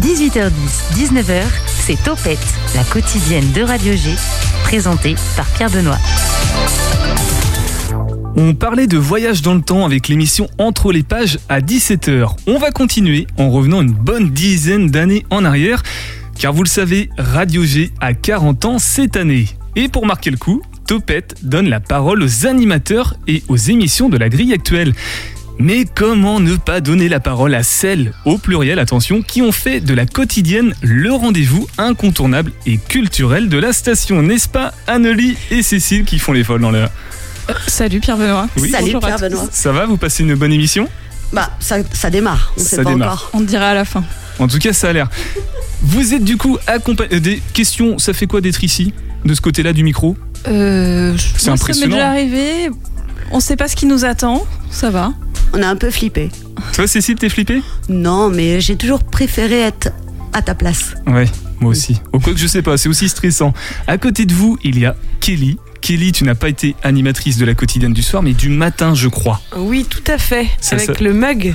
18h10, 19h, c'est Topette, la quotidienne de Radio G, présentée par Pierre Benoît. On parlait de voyage dans le temps avec l'émission Entre les pages à 17h. On va continuer en revenant une bonne dizaine d'années en arrière, car vous le savez, Radio G a 40 ans cette année. Et pour marquer le coup, Topette donne la parole aux animateurs et aux émissions de la grille actuelle. Mais comment ne pas donner la parole à celles, au pluriel attention, qui ont fait de la quotidienne le rendez-vous incontournable et culturel de la station, n'est-ce pas Annelie et Cécile qui font les folles dans l'air Euh, Salut Pierre Benoît. Oui. Salut Bonjour à Pierre tous. Benoît. Ça va, vous passez une bonne émission Bah, ça, ça démarre, on Ça sait pas démarre. encore. On te dira à la fin. En tout cas, ça a l'air. Vous êtes du coup accompagné... euh, Des questions, ça fait quoi d'être ici De ce côté-là du micro? Euh, C'est moi, Ça impressionnant. m'est déjà arrivé. On sait pas ce qui nous attend. Ça va. On a un peu flippé. Toi, Cécile, t'es flippée? Non, mais j'ai toujours préféré être à ta place. Ouais, moi aussi. Au quoi que je sais pas, c'est aussi stressant. À côté de vous, il y a Kelly. Kelly, tu n'as pas été animatrice de la quotidienne du soir, mais du matin, je crois. Oui, tout à fait. Ça, Avec ça- le mug.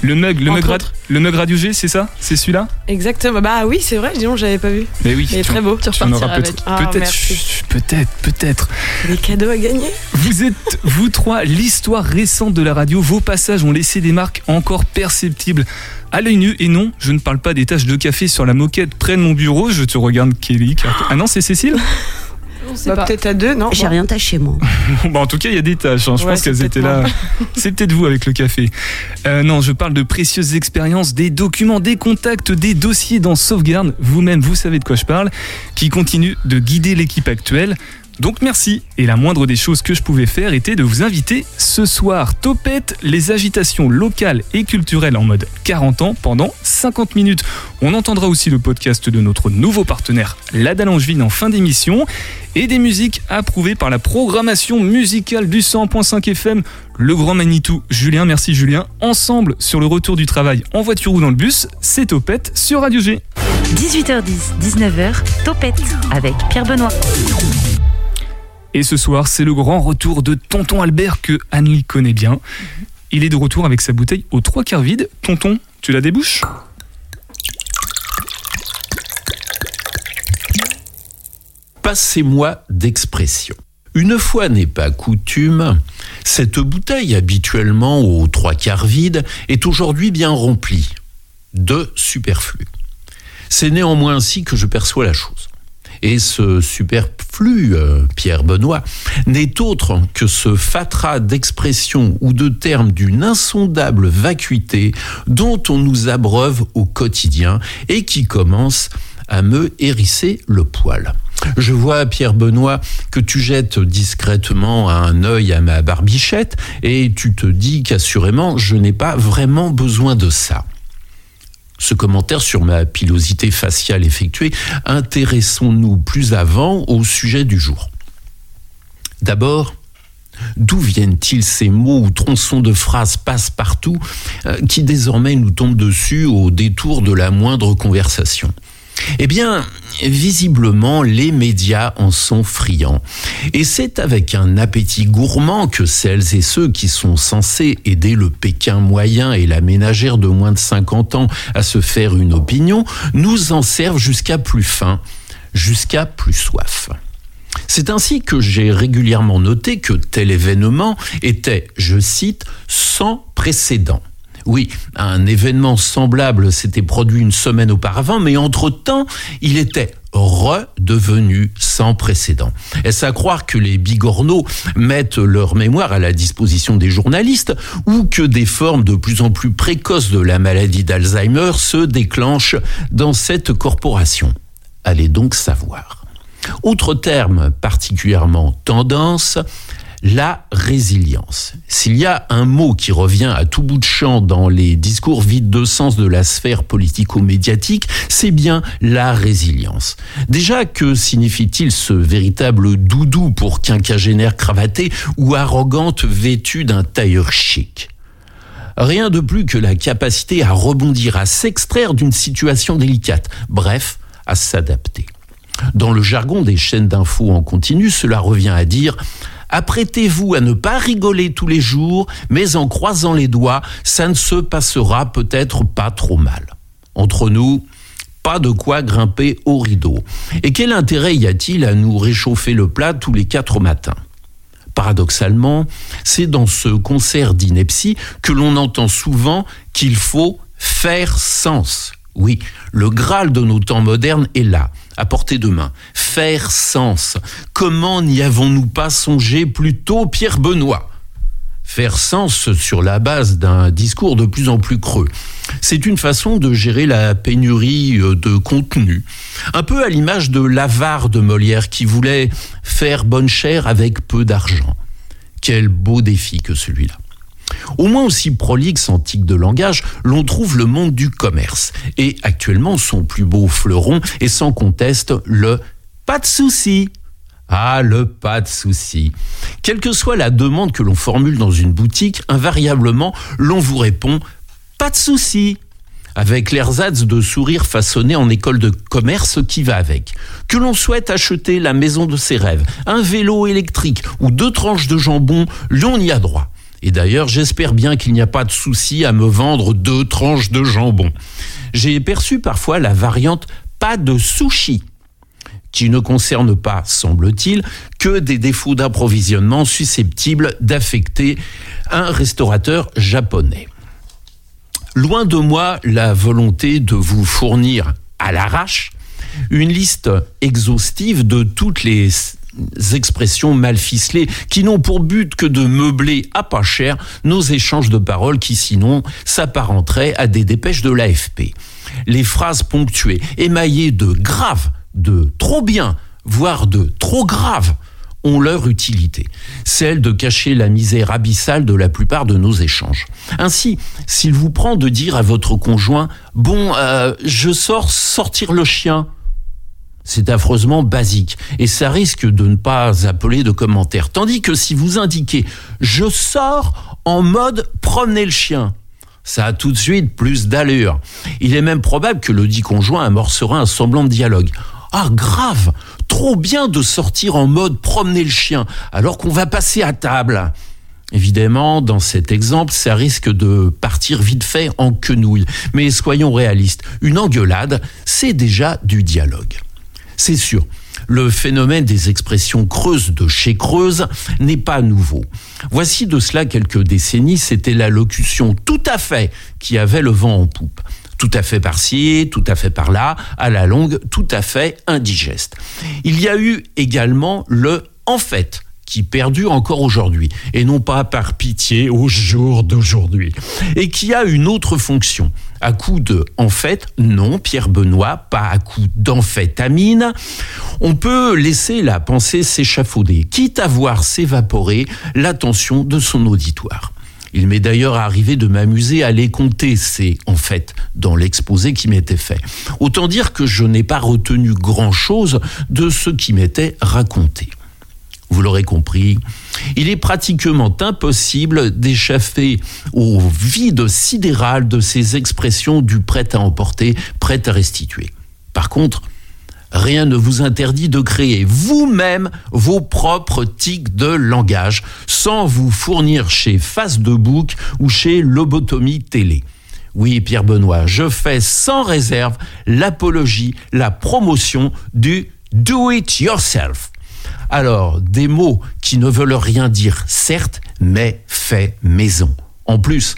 Le mug, le mug, le mug Radio G, c'est ça? C'est celui-là? Exactement. Bah oui, c'est vrai, dis j'avais pas vu. Mais oui. Il est très beau. Tu tu en auras repartiras avec. peut-être, Ah, peut-être, peut-être, peut-être. Des cadeaux à gagner. Vous êtes, vous trois, l'histoire récente de la radio. Vos passages ont laissé des marques encore perceptibles à l'œil nu. Et non, je ne parle pas des taches de café sur la moquette près de mon bureau. Je te regarde, Kelly. car- Ah non, c'est Cécile? On sait Bah, pas. peut-être à deux, non J'ai Bon. rien taché, moi. Bon, en tout cas, il y a des tâches. hein. Je Ouais, pense qu'elles étaient là. C'est peut-être vous avec le café. Euh, non, je parle de précieuses expériences, des documents, des contacts, des dossiers dans Sauvegarde. Vous-même, vous savez de quoi je parle. Qui continuent de guider l'équipe actuelle. Donc merci. Et la moindre des choses que je pouvais faire était de vous inviter ce soir. Topette, les agitations locales et culturelles en mode 40 ans pendant 50 minutes. On entendra aussi le podcast de notre nouveau partenaire, La Dallangevine, en fin d'émission. Et des musiques approuvées par la programmation musicale du 100.5 FM, le grand Manitou. Julien, merci Julien. Ensemble sur le retour du travail en voiture ou dans le bus, c'est Topette sur Radio G. 18h10, 19h, Topette avec Pierre Benoît. Et ce soir, c'est le grand retour de Tonton Albert que Annelie connaît bien. Il est de retour avec sa bouteille aux trois quarts vide. Tonton, tu la débouches? Passez-moi d'expression. Une fois n'est pas coutume, cette bouteille habituellement aux trois quarts vide est aujourd'hui bien remplie de superflu. C'est néanmoins ainsi que je perçois la chose. Et ce superflu, euh, Pierre Benoît, n'est autre que ce fatras d'expressions ou de termes d'une insondable vacuité dont on nous abreuve au quotidien et qui commence à me hérisser le poil. Je vois, Pierre Benoît, que tu jettes discrètement un œil à ma barbichette et tu te dis qu'assurément, je n'ai pas vraiment besoin de ça. Ce commentaire sur ma pilosité faciale effectuée, intéressons-nous plus avant au sujet du jour. D'abord, D'où viennent-ils ces mots ou tronçons de phrases passe-partout euh, qui désormais nous tombent dessus au détour de la moindre conversation? Eh bien, visiblement, les médias en sont friands. Et c'est avec un appétit gourmand que celles et ceux qui sont censés aider le Pékin moyen et la ménagère de moins de 50 ans à se faire une opinion nous en servent jusqu'à plus faim, jusqu'à plus soif. C'est ainsi que j'ai régulièrement noté que tel événement était, je cite, sans précédent. Oui, un événement semblable s'était produit une semaine auparavant, mais entre-temps, il était redevenu sans précédent. Est-ce à croire que les bigorneaux mettent leur mémoire à la disposition des journalistes ou que des formes de plus en plus précoces de la maladie d'Alzheimer se déclenchent dans cette corporation? Allez donc savoir. Autre terme particulièrement tendance, la résilience. S'il y a un mot qui revient à tout bout de champ dans les discours vides de sens de la sphère politico-médiatique, c'est bien la résilience. Déjà, que signifie-t-il ce véritable doudou pour quinquagénaire cravaté ou arrogante vêtue d'un tailleur chic? Rien de plus que la capacité à rebondir, à s'extraire d'une situation délicate, bref, à s'adapter. Dans le jargon des chaînes d'infos en continu, cela revient à dire Apprêtez-vous à ne pas rigoler tous les jours, mais en croisant les doigts, ça ne se passera peut-être pas trop mal. Entre nous, pas de quoi grimper au rideau. Et quel intérêt y a-t-il à nous réchauffer le plat tous les quatre matins? Paradoxalement, c'est dans ce concert d'ineptie que l'on entend souvent qu'il faut faire sens. Oui, le Graal de nos temps modernes est là, à portée de main. Faire sens. Comment n'y avons-nous pas songé plus tôt, Pierre Benoît? Faire sens sur la base d'un discours de plus en plus creux. C'est une façon de gérer la pénurie euh, de contenu. Un peu à l'image de l'avare de Molière qui voulait faire bonne chère avec peu d'argent. Quel beau défi que celui-là. Au moins aussi prolixe en tic de langage, l'on trouve le monde du commerce. Et actuellement, son plus beau fleuron est sans conteste le pas de souci. Ah, le pas de souci. Quelle que soit la demande que l'on formule dans une boutique, invariablement, l'on vous répond pas de souci avec l'ersatz de sourire façonné en école de commerce qui va avec. Que l'on souhaite acheter la maison de ses rêves, un vélo électrique ou deux tranches de jambon, l'on y a droit. Et d'ailleurs, j'espère bien qu'il n'y a pas de souci à me vendre deux tranches de jambon. J'ai perçu parfois la variante pas de sushi qui ne concerne pas, semble-t-il, que des défauts d'approvisionnement susceptibles d'affecter un restaurateur japonais. Loin de moi la volonté de vous fournir à l'arrache une liste exhaustive de toutes les expressions mal ficelées qui n'ont pour but que de meubler à pas cher nos échanges de paroles qui sinon s'apparenteraient à des dépêches de l'AFP. Les phrases ponctuées, émaillées de grave, de trop bien, voire de trop grave, ont leur utilité, celle de cacher la misère abyssale de la plupart de nos échanges. Ainsi, s'il vous prend de dire à votre conjoint ⁇ Bon, euh, je sors sortir le chien ⁇ c'est affreusement basique et ça risque de ne pas appeler de commentaires. Tandis que si vous indiquez je sors en mode promener le chien, ça a tout de suite plus d'allure. Il est même probable que le dit conjoint amorcera un semblant de dialogue. Ah grave, trop bien de sortir en mode promener le chien alors qu'on va passer à table. Évidemment, dans cet exemple, ça risque de partir vite fait en quenouille. Mais soyons réalistes, une engueulade, c'est déjà du dialogue. C'est sûr. Le phénomène des expressions creuses de chez Creuse n'est pas nouveau. Voici de cela quelques décennies, c'était la locution tout à fait qui avait le vent en poupe. Tout à fait par-ci, tout à fait par-là, à la longue, tout à fait indigeste. Il y a eu également le en fait qui perdure encore aujourd'hui, et non pas par pitié au jour d'aujourd'hui, et qui a une autre fonction? À coup de en fait, non, Pierre Benoît, pas à coup d'amphétamine, on peut laisser la pensée s'échafauder, quitte à voir s'évaporer l'attention de son auditoire. Il m'est d'ailleurs arrivé de m'amuser à les compter, ces en fait, dans l'exposé qui m'était fait. Autant dire que je n'ai pas retenu grand-chose de ce qui m'était raconté vous l'aurez compris, il est pratiquement impossible d'échaffer au vide sidéral de ces expressions du prêt à emporter, prêt à restituer. Par contre, rien ne vous interdit de créer vous-même vos propres tics de langage sans vous fournir chez Face de Bouc ou chez Lobotomie Télé. Oui, Pierre Benoît, je fais sans réserve l'apologie, la promotion du do it yourself. Alors, des mots qui ne veulent rien dire, certes, mais fait maison. En plus,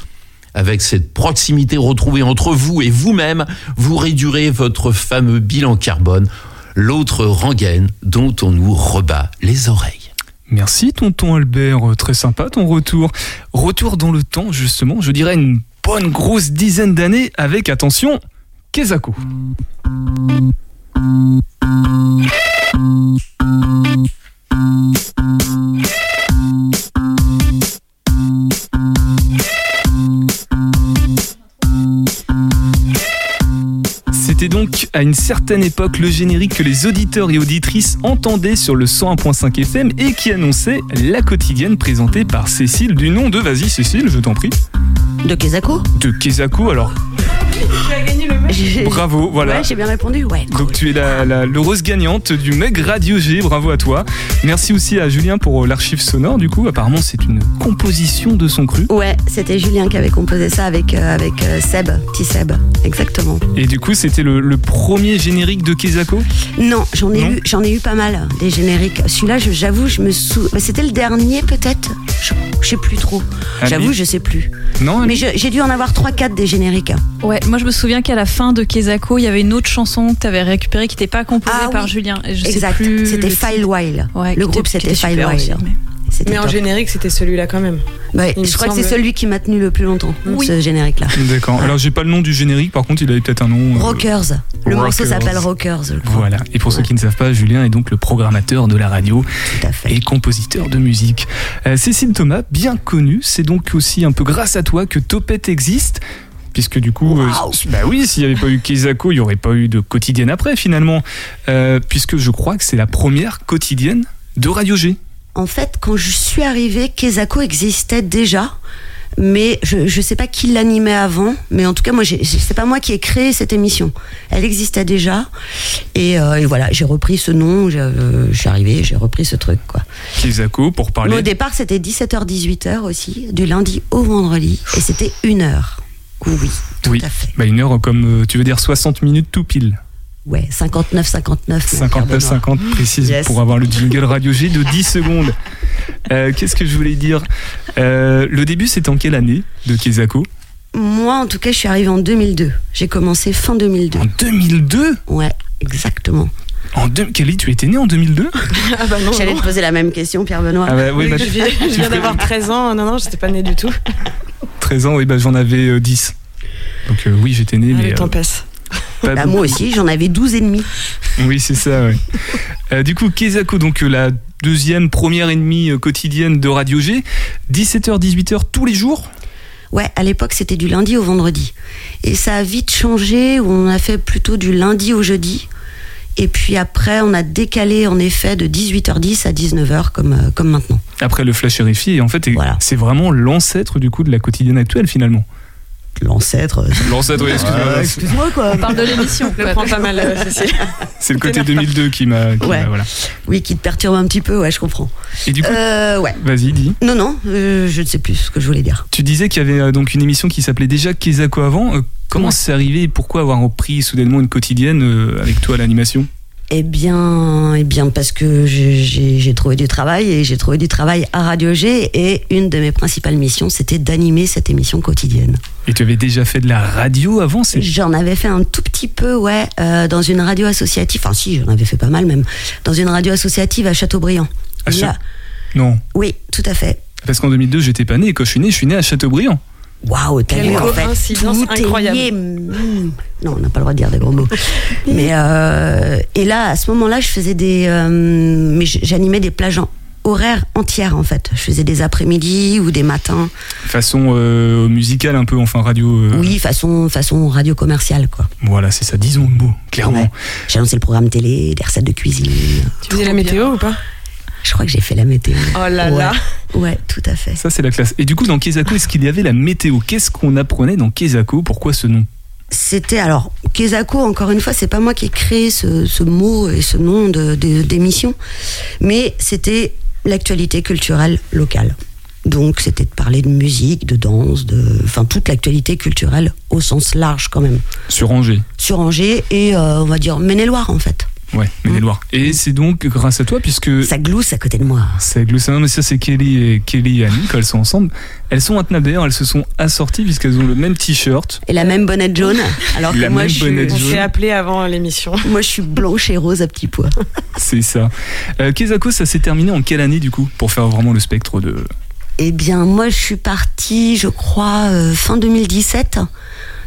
avec cette proximité retrouvée entre vous et vous-même, vous réduirez votre fameux bilan carbone, l'autre rengaine dont on nous rebat les oreilles. Merci tonton Albert, très sympa ton retour. Retour dans le temps justement, je dirais une bonne grosse dizaine d'années avec attention, Kezako. C'était donc à une certaine époque le générique que les auditeurs et auditrices entendaient sur le 101.5 FM et qui annonçait la quotidienne présentée par Cécile du nom de Vas-y Cécile, je t'en prie. De Kezako De Kezako alors. Bravo, voilà. Ouais, j'ai bien répondu. Ouais. cool. Donc tu es la- la- l'heureuse gagnante du Meg Radio G, bravo à toi. Merci aussi à Julien pour euh, l'archive sonore du coup, apparemment c'est une composition de son cru. Ouais, c'était Julien qui avait composé ça avec, euh, avec euh, Seb, petit Seb, exactement. Et du coup c'était le, le premier générique de Kezako? Non, j'en ai, Non eu, j'en ai eu pas mal, des génériques. Celui-là, je- j'avoue, je me sou... C'était le dernier peut-être? Je, je sais plus trop. J'avoue, je sais plus. Non Mais je- j'ai dû en avoir 3-4 des génériques. Ouais, moi je me souviens qu'à la fin de Kezako, il y avait une autre chanson que tu avais récupérée qui n'était pas composée Ah par oui. Julien. Je exact. C'était. File While. Ouais, le groupe, c'était était File aussi, While. mais- en top. générique, c'était celui-là quand même. Ouais, je crois que c'est celui qui m'a tenu le plus longtemps, Oui. ce générique-là. D'accord. Alors j'ai pas le nom du générique, par contre il avait peut-être un nom. euh, Rockers. Le morceau s'appelle Rockers. Voilà. Et pour ceux qui ne savent pas, Julien est donc le programmateur de la radio Tout à fait. et compositeur de musique. Euh, Cécile Thomas, bien connue, c'est donc aussi un peu grâce à toi que Topette existe. Puisque du coup, euh, Waouh. bah oui, s'il n'y avait pas eu Kezako, il n'y aurait pas eu de quotidienne après finalement. Euh, puisque je crois que c'est la première quotidienne de Radio G. En fait, quand je suis arrivée, Kezako existait déjà. Mais je ne sais pas qui l'animait avant, mais en tout cas, moi, c'est pas moi qui ai créé cette émission. Elle existait déjà, et, euh, et voilà, j'ai repris ce nom. j'ai, euh, Je suis arrivée, j'ai repris ce truc, quoi. Pour Mais parler. au départ, c'était 17h-18h aussi, du lundi au vendredi, et c'était une heure. Oui, tout Oui. à fait. Bah, une heure comme, euh, tu veux dire 60 minutes tout pile. Ouais, 59-59. 59-50 précise Yes. pour avoir le jingle Radio G de 10 secondes. Euh, Qu'est-ce que je voulais dire? Euh, Le début, c'est en quelle année de Kezako Moi, en tout cas, je suis arrivée en 2002. J'ai commencé fin 2002. En 2002 Ouais, exactement. En deux... Kelly, tu étais née en 2002 Ah bah non, J'allais non. te poser la même question, Pierre Benoît. Ah bah oui, bah, je viens, je viens d'avoir 13 ans. Non, non, j'étais pas née du tout. 13 ans, oui, bah, j'en avais euh, 10. Donc euh, oui, j'étais né, Ah, mais le temps euh, passe. Bah, moi aussi, j'en avais 12 et demi. Oui, c'est ça, ouais. Euh, du coup, Kezako, donc euh, la deuxième, première et demie euh, quotidienne de Radio G, 17h, 18h tous les jours? Ouais, à l'époque, c'était du lundi au vendredi. Et ça a vite changé, où on a fait plutôt du lundi au jeudi. Et puis après, on a décalé en effet de 18h10 à 19h, comme, euh, comme maintenant. après le flash RFI, et en fait, Voilà. c'est vraiment l'ancêtre du coup de la quotidienne actuelle finalement. L'ancêtre. euh, L'ancêtre, oui, excuse-moi. Ah, excuse-moi, quoi. On parle de l'émission. Je prends pas mal, euh. C'est le côté 2002 qui m'a. qui Ouais. m'a- voilà. Oui, qui te perturbe un petit peu, ouais, je comprends. Et du coup, Euh, ouais. vas-y, dis. Non, non, euh, je ne sais plus ce que je voulais dire. Tu disais qu'il y avait euh, donc une émission qui s'appelait déjà Kezako avant. Comment Ouais. c'est arrivé et pourquoi avoir repris soudainement une quotidienne euh, avec toi à l'animation? Eh bien, eh bien, parce que j'ai- trouvé du travail et j'ai trouvé du travail à Radio G et une de mes principales missions, c'était d'animer cette émission quotidienne. Et tu avais déjà fait de la radio avant c'est... J'en avais fait un tout petit peu, ouais, euh, dans une radio associative. Enfin, si, j'en avais fait pas mal même. Dans une radio associative à Châteaubriand. À Cha- Là- Non. oui, tout à fait. Parce qu'en 2002, j'étais pas né et quand je suis né, je suis né à Châteaubriand. Waouh, t'as vu en fait. tout est incroyable. lié. Mm. Non, on n'a pas le droit de dire des gros mots. mais euh, et là, à ce moment-là, je faisais des, euh, mais j'animais des plages en horaires entières en fait. Je faisais des après-midi ou des matins. Façon euh, musicale un peu, enfin radio. euh, Oui, façon façon radio commerciale quoi. Voilà, c'est ça, disons le mot, clairement. Ouais. J'ai lancé le programme télé, des recettes de cuisine. Tu faisais la météo ou pas? Crois que j'ai fait la météo. Oh là Ouais. là. Ouais, tout à fait. Ça, c'est la classe. Et du coup, dans Kezako, est-ce qu'il y avait la météo? Qu'est-ce qu'on apprenait dans Kezako Pourquoi ce nom? C'était alors Kezako, encore une fois, c'est pas moi qui ai créé ce, ce mot et ce nom de- de- d'émission, mais c'était l'actualité culturelle locale. Donc c'était de parler de musique, de danse, de, enfin toute l'actualité culturelle au sens large quand même. Sur Angers. Sur Angers et euh, on va dire Maine-et-Loire en fait. Ouais, Maine-et-Loire. Et c'est donc grâce à toi, puisque Ça glousse à côté de moi. c'est Gloussin, mais ça c'est Kelly et Kelly et Annie, quand elles sont ensemble. Elles sont intenables d'ailleurs, elles se sont assorties puisqu'elles ont le même t-shirt. Et la même bonnette jaune, alors que moi même je, On suis, s'est appelé avant l'émission. moi je suis blanche et rose à petits pois. C'est ça. Euh, Kezako, ça s'est terminé en quelle année du coup Pour faire vraiment le spectre de. Eh bien, moi, je suis partie, je crois, euh, fin 2017.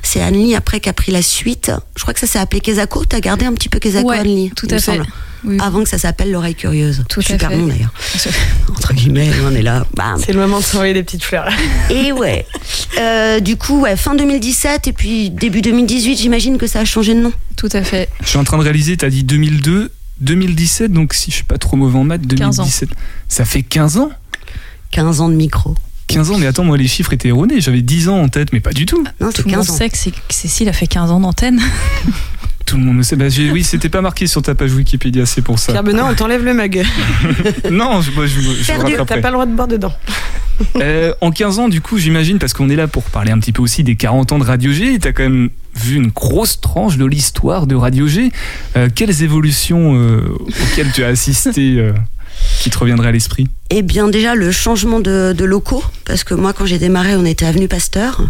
C'est Annelie après qui a pris la suite. Je crois que ça s'est appelé Kezako. T'as gardé un petit peu Kezako, Ouais, tout à fait. semble. Oui. Avant que ça s'appelle L'oreille curieuse. Tout à Super nom d'ailleurs. Entre guillemets, on est là. C'est le moment de s'envoyer des petites fleurs. Et ouais. Euh, du coup, ouais, fin 2017 et puis début 2018, j'imagine que ça a changé de nom. Tout à fait. Je suis en train de réaliser, t'as dit 2002, 2017, donc si je suis pas trop mauvais en maths, 15 ans. 2017. Ça fait 15 ans? 15 ans de micro. 15 ans, mais attends, moi les chiffres étaient erronés. J'avais 10 ans en tête, mais pas du tout. Non, Tout le monde 15 ans. sait que, c'est- que Cécile a fait 15 ans d'antenne. Tout le monde le sait. Bah, oui, c'était pas marqué sur ta page Wikipédia, c'est pour ça. Pierre Benoît, on t'enlève le mug. non, je, moi, je, je rattraperai. t'as pas le droit de boire dedans. Euh, en 15 ans, du coup, j'imagine, parce qu'on est là pour parler un petit peu aussi des 40 ans de Radio G, t'as quand même vu une grosse tranche de l'histoire de Radio G. Euh, quelles évolutions euh, auxquelles tu as assisté euh, qui te reviendraient à l'esprit Eh bien, déjà, le changement de, de locaux, parce que moi, quand j'ai démarré, on était avenue Pasteur,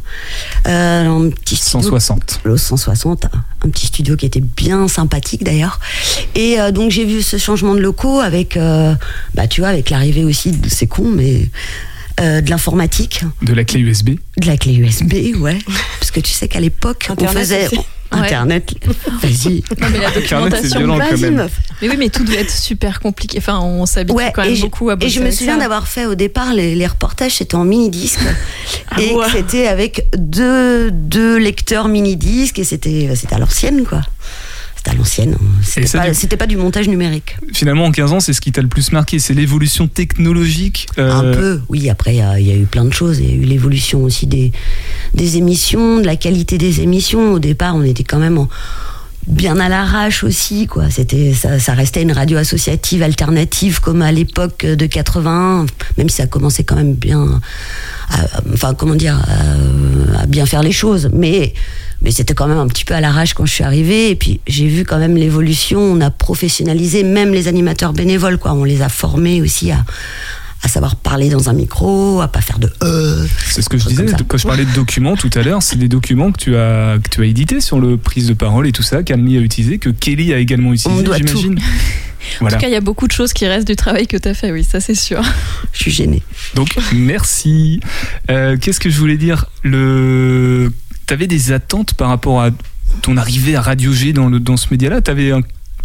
euh, un petit studio 160. le 160, un petit studio qui était bien sympathique d'ailleurs. Et euh, donc j'ai vu ce changement de locaux avec, euh, bah tu vois, avec l'arrivée aussi de c'est con, mais euh, de l'informatique, De la clé USB. de la clé USB, ouais. Parce que tu sais qu'à l'époque, on faisait. Internet. Vas-y. Non, mais la Internet, c'est documentation. violent quand Vas-y, même. meuf. Mais oui, mais tout devait être super compliqué. Enfin, on s'habitue Ouais, quand même et je, beaucoup à et bosser je me souviens ça. d'avoir fait au départ les, les reportages, c'était en mini-disque. Ah et ouais. c'était avec deux, deux lecteurs mini-disques, et c'était c'était à l'ancienne, quoi. C'était à l'ancienne. C'était ça, pas, du- c'était pas du montage numérique. Finalement, en 15 ans, c'est ce qui t'a le plus marqué, c'est l'évolution technologique. euh, Un peu, oui. Après, il y a- il y, a eu plein de choses. Il y a eu l'évolution aussi des, des émissions, de la qualité des émissions. Au départ, on était quand même en- bien à l'arrache aussi, quoi. C'était, ça, ça restait une radio associative alternative comme à l'époque de 80, même si ça commençait quand même bien, à- enfin, comment dire, à, à bien faire les choses. Mais, mais c'était quand même un petit peu à l'arrache quand je suis arrivée. Et puis, j'ai vu quand même l'évolution. On a professionnalisé même les animateurs bénévoles, quoi. On les a formés aussi à, à savoir parler dans un micro, à pas faire de euh. C'est ce que je disais quand je parlais de documents tout à l'heure. C'est des documents que tu as que tu as édités sur le prise de parole et tout ça. qu'Anne-Lee a utilisé, que Kelly a également utilisé, j'imagine. En tout cas, il y a beaucoup de choses qui restent du travail que tu as fait, oui, ça c'est sûr. Je suis gênée. Donc merci. Euh, Qu'est-ce que je voulais dire? Le, t'avais des attentes par rapport à ton arrivée à Radio G dans le dans ce média-là? T'avais un,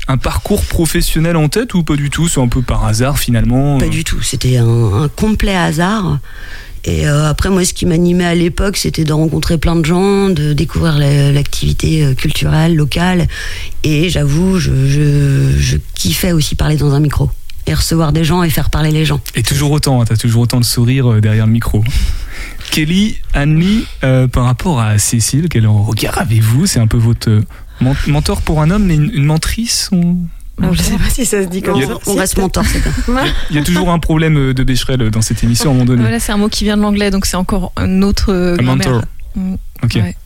un parcours professionnel en tête ou pas du tout? C'est un peu par hasard finalement. Pas du tout. C'était un, un complet hasard. Et euh, après, moi, ce qui m'animait à l'époque, c'était de rencontrer plein de gens, de découvrir la- l'activité euh, culturelle locale. Et j'avoue, je, je, je kiffais aussi parler dans un micro. Et recevoir des gens et faire parler les gens. Et toujours autant, hein, t'as toujours autant de sourire euh, derrière le micro. Kelly, Anne-Lee, euh, par rapport à Cécile, quel regard avez-vous? C'est un peu votre euh, men- mentor pour un homme, mais une, une mentrice on- Non, je sais pas si ça se dit comme ça. On reste mentor, c'est bien. Il y a toujours un problème euh, de Becherel euh, dans cette émission à un moment donné. Voilà, c'est un mot qui vient de l'anglais, donc c'est encore un autre euh, mentor. Mm, Ok. ouais.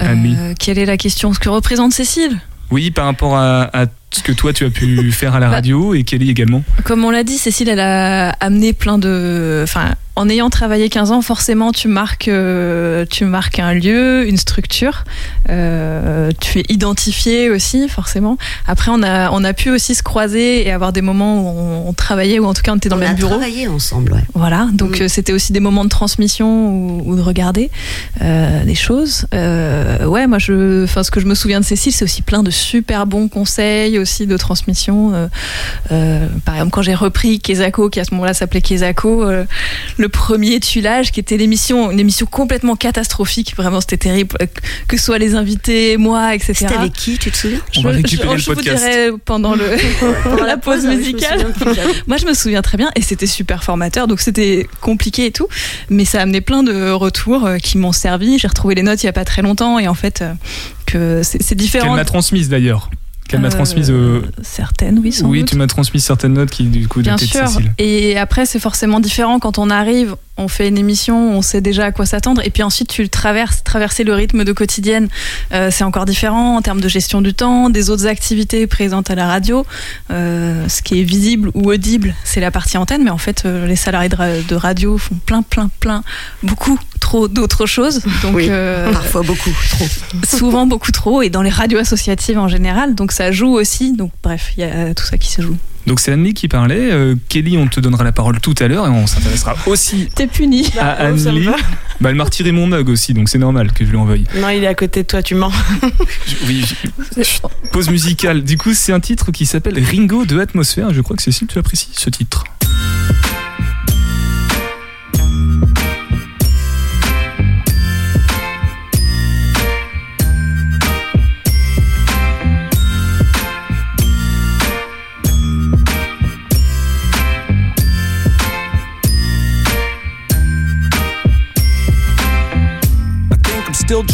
Euh, Annie. quelle est la question? Ce que représente Cécile? Oui, par rapport à, à ce que toi tu as pu faire à la Bah. radio et Kelly également. Comme on l'a dit, Cécile, elle a amené plein de. Enfin, en ayant travaillé 15 ans, forcément, tu marques, euh, tu marques un lieu, une structure. Euh, tu es identifié aussi, forcément. Après, on a, on a pu aussi se croiser et avoir des moments où on, on travaillait, ou en tout cas, on était dans on le même bureau. travaillé ensemble, ouais. Voilà, donc Mm. euh, c'était aussi des moments de transmission ou, de regarder euh, des choses. Euh, ouais, moi, je, ce que je me souviens de Cécile, c'est aussi plein de super bons conseils aussi de transmission. Par exemple, quand j'ai repris Kezako, qui à ce moment-là s'appelait Kezako, le premier tuilage, qui était l'émission, une émission complètement catastrophique. Vraiment, c'était terrible, euh, que ce soit les invités, moi, etc. C'était avec qui, tu te souviens On va récupérer le je vous podcast. dirai pendant le pendant la pause je musicale. Moi, je me souviens très bien et c'était super formateur, donc c'était compliqué et tout, mais ça a amené plein de retours euh, qui m'ont servi. J'ai retrouvé les notes il y a pas très longtemps et en fait euh, que c'est c'est Qu'elle différent. m'a transmise d'ailleurs. Qu'elle m'a Euh, transmise. euh, certaines, oui, sans oui, doute. tu m'as transmis certaines notes qui du coup Bien sûr. Cécile. Et après, c'est forcément différent quand on arrive, on fait une émission, on sait déjà à quoi s'attendre, et puis ensuite tu le traverses, traverser le rythme de quotidienne, euh, c'est encore différent en termes de gestion du temps, des autres activités présentes à la radio. Euh, ce qui est visible ou audible, c'est la partie antenne, mais en fait, euh, les salariés de, ra- de radio font plein, plein, plein, beaucoup trop d'autres choses. Donc, Oui. Parfois beaucoup, trop. souvent beaucoup trop, et dans les radios associatives en général, donc ça joue aussi. Donc, bref, il y a tout ça qui se joue. Donc c'est Anne-Lee qui parlait. Euh, Kelly, on te donnera la parole tout à l'heure et on s'intéressera aussi T'es puni. à ça me Anne-Lee. Bah, elle m'a retiré mon mug aussi, donc c'est normal que je lui envoie. Non, il est à côté de toi, tu mens. Je- Oui, je- pause musicale. Du coup, c'est un titre qui s'appelle Ringo de Atmosphère. Je crois que Cécile, tu apprécies ce titre?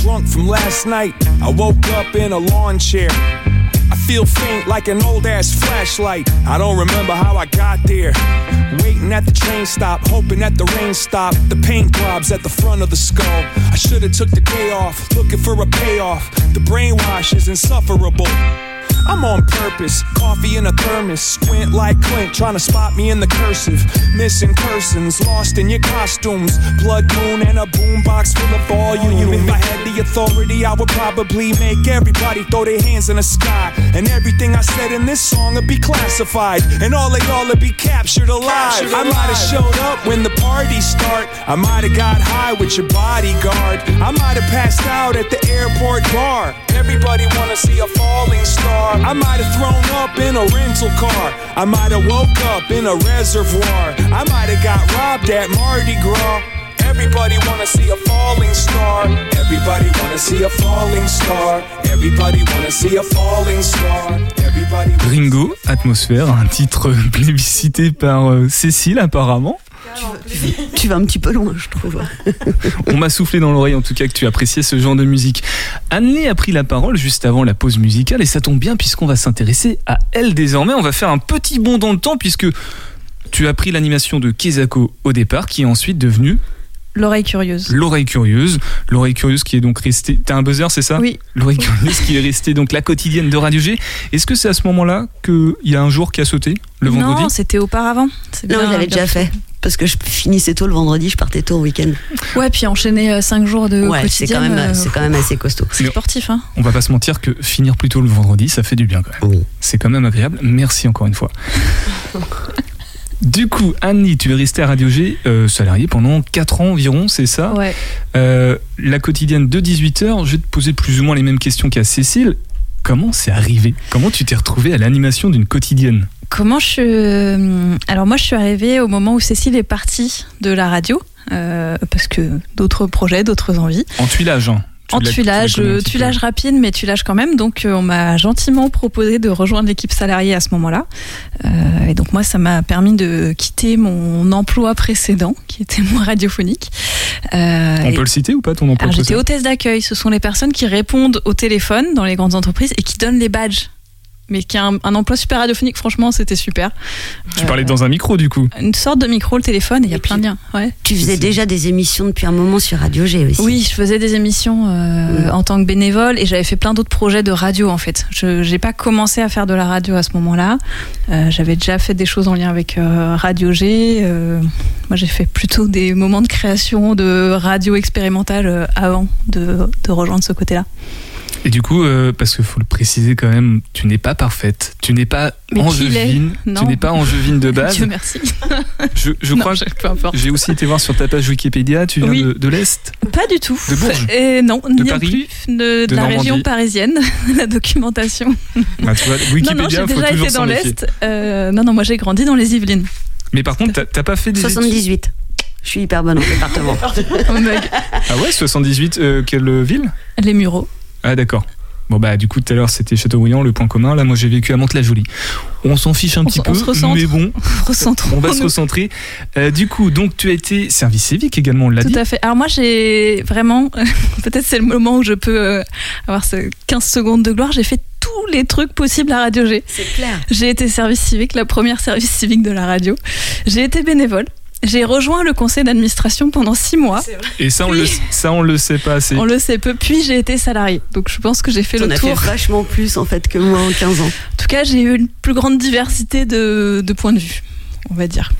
Drunk from last night. I woke up in a lawn chair. I feel faint like an old ass flashlight. I don't remember how I got there. Waiting at the train stop, hoping that the rain stop. The paint globs at the front of the skull. I should have took the day off, looking for a payoff. The brainwash is insufferable. I'm on purpose, coffee in a thermos, squint like Clint, trying to spot me in the cursive. Missing persons, lost in your costumes, blood moon and a boombox full of volume. If I had the authority, I would probably make everybody throw their hands in the sky, and everything I said in this song would be classified, and all of y'all would be captured alive. I might have showed up when the party start, I might have got high with your bodyguard, I might have passed out at the airport bar. Everybody wanna see a falling star. I might have thrown up in a rental car. I might have woke up in a reservoir. I might have got robbed at Mardi Gras. Everybody wanna see a falling star. Everybody wanna see a falling star. Everybody wanna see a falling star. Everybody Ringo, Atmosphère, un titre plébiscité par euh, Cécile apparemment. Tu vas un petit peu loin, je trouve. On m'a soufflé dans l'oreille en tout cas que tu appréciais ce genre de musique. Anne-Lé a pris la parole juste avant la pause musicale et ça tombe bien puisqu'on va s'intéresser à elle désormais. On va faire un petit bond dans le temps puisque tu as pris l'animation de Kezako au départ qui est ensuite devenue L'oreille curieuse. l'oreille curieuse. L'oreille curieuse qui est donc restée... T'as un buzzer c'est ça Oui. L'oreille curieuse qui est restée donc la quotidienne de Radio G. Est-ce que c'est à ce moment-là qu'il y a un jour qui a sauté Le vendredi? Non, c'était auparavant. Non, bien, je l'avais bien déjà fait. Parce que je finissais tôt le vendredi, je partais tôt au week-end. Ouais, puis enchaîner 5 jours de Ouais, c'est quotidien. quand, même, euh, c'est quand même assez costaud. c'est sportif, hein. On va pas se mentir que finir plus tôt le vendredi, ça fait du bien quand même. Oui. C'est quand même agréable. Merci encore une fois. Du coup, Annie, tu es restée à Radio G euh, salariée pendant 4 ans environ, c'est ça Ouais. Euh, La quotidienne de 18h, je vais te poser plus ou moins les mêmes questions qu'à Cécile. Comment c'est arrivé? Comment tu t'es retrouvée à l'animation d'une quotidienne? Comment je euh, Alors, moi, je suis arrivée au moment où Cécile est partie de la radio. euh, parce que d'autres projets, d'autres envies. En tuilage hein. En tuilage, euh, tuilage rapide, mais tuilage quand même. Donc, euh, on m'a gentiment proposé de rejoindre l'équipe salariée à ce moment-là. Euh, et donc, moi, ça m'a permis de quitter mon emploi précédent, qui était moins radiophonique. Euh, On peut le citer ou pas ton emploi j'étais hôtesse d'accueil. Ce sont les personnes qui répondent au téléphone dans les grandes entreprises et qui donnent les badges. Mais qui a un, un emploi super radiophonique, franchement, c'était super. Tu parlais dans un micro du coup. Une sorte de micro, le téléphone, et il y a plein de liens. Ouais. Tu faisais déjà des émissions depuis un moment sur Radio G aussi. Oui, je faisais des émissions euh, Mm. en tant que bénévole et j'avais fait plein d'autres projets de radio en fait. Je n'ai pas commencé à faire de la radio à ce moment-là. Euh, J'avais déjà fait des choses en lien avec euh, Radio G. euh, moi, j'ai fait plutôt des moments de création de radio expérimentale euh, avant de, de rejoindre ce côté-là. Et du coup, euh, parce qu'il faut le préciser quand même, tu n'es pas parfaite, tu n'es pas angevine, tu Non. n'es pas angevine de base. Dieu merci. Je, je Non, crois, je- peu importe. j'ai aussi été voir sur ta page Wikipédia, tu viens Oui. de, de l'Est Pas du tout. De Bourges Et non, ni non Paris plus. De, de De la Normandie région parisienne, la documentation. Ah, tu vois, non, non, Wikipédia, j'ai faut déjà toujours été s'en dans méfier. l'Est. Euh, non, non, moi j'ai grandi dans les Yvelines. Mais par contre, t'as- pas fait des études? 78. Je suis hyper bonne en département. Bug. Ah ouais, 78, euh, quelle ville? Les Mureaux. Ah d'accord. Bon bah du coup tout à l'heure c'était Châteaubriand, le point commun. Là moi j'ai vécu à Mantes-la-Jolie. On s'en fiche un On petit peu, on se recentre. mais bon, Recentrons. on va se recentrer. Euh, du coup donc tu as été service civique également, on l'a dit. Tout à fait. Alors moi j'ai vraiment, peut-être c'est le moment où je peux euh, avoir ce 15 secondes de gloire, j'ai fait tous les trucs possibles à Radio G. C'est clair. J'ai été service civique, la première service civique de la radio. J'ai été bénévole. J'ai rejoint le conseil d'administration pendant six mois. Et ça on, le, ça on le sait pas assez. On le sait peu. Puis j'ai été salarié. Donc je pense que j'ai fait On le a tour. fait vachement plus en fait que moi en 15 ans. En tout cas, j'ai eu une plus grande diversité de, de points de vue, on va dire.